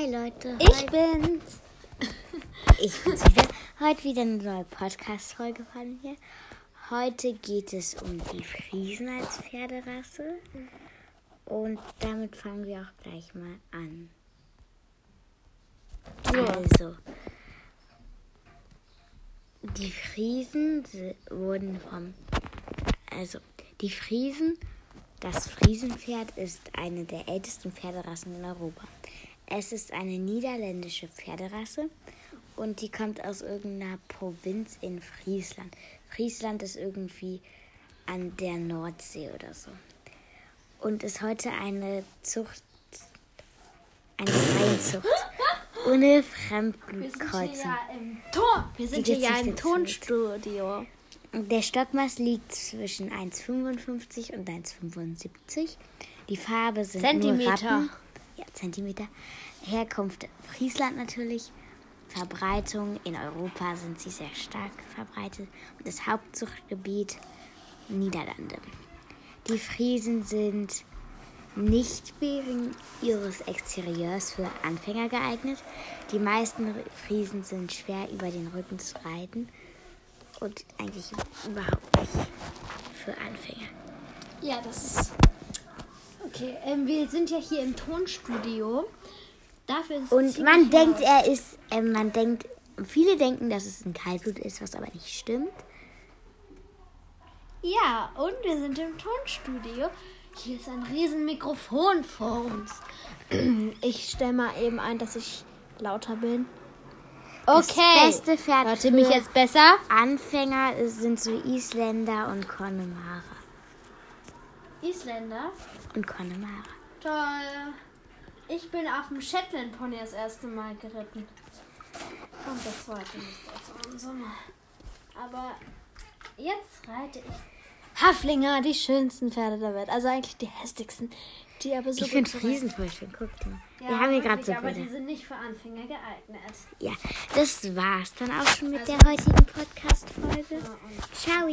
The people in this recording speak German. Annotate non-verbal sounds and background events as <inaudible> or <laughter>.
Hi Leute. Ich bin's. <laughs> ich bin's wieder. Heute wieder eine neue Podcast-Folge von mir. Heute geht es um die Friesen als Pferderasse. Und damit fangen wir auch gleich mal an. Also, die Friesen wurden vom. Also, die Friesen, das Friesenpferd ist eine der ältesten Pferderassen in Europa. Es ist eine niederländische Pferderasse und die kommt aus irgendeiner Provinz in Friesland. Friesland ist irgendwie an der Nordsee oder so. Und ist heute eine Zucht, eine Reihenzucht ohne Ton. Wir sind hier ja im Tonstudio. Der Stockmaß liegt zwischen 1,55 und 1,75. Die Farbe sind Zentimeter. Nur Rappen. Ja, Zentimeter. Herkunft Friesland natürlich. Verbreitung in Europa sind sie sehr stark verbreitet. Und das Hauptzuchtgebiet Niederlande. Die Friesen sind nicht wegen ihres Exterieurs für Anfänger geeignet. Die meisten Friesen sind schwer über den Rücken zu reiten und eigentlich überhaupt nicht für Anfänger. Ja, das ist. Okay, ähm, wir sind ja hier im Tonstudio. Dafür ist es Und man denkt, er ist, äh, man denkt, viele denken, dass es ein Kaltblut ist, was aber nicht stimmt. Ja, und wir sind im Tonstudio. Hier ist ein riesen Mikrofon vor uns. <clears throat> Ich stelle mal eben ein, dass ich lauter bin. Das Okay. beste Pferd Hört ihr mich jetzt besser? Anfänger sind so Isländer und Connemara. Isländer. Und Connemara. Toll. Ich bin auf dem Shetland Pony das erste Mal geritten. Und das zweite nicht also im Sommer. Aber jetzt reite ich Haflinger, die schönsten Pferde der Welt. Also eigentlich die hässlichsten. Die aber so Ich finde Friesen voll schön. Guck mal. Ja, Wir haben hier gerade so Aber Bilder. die sind nicht für Anfänger geeignet. Ja, das war's dann auch schon mit Also- der heutigen Podcast-Folge. Ja, Ciao.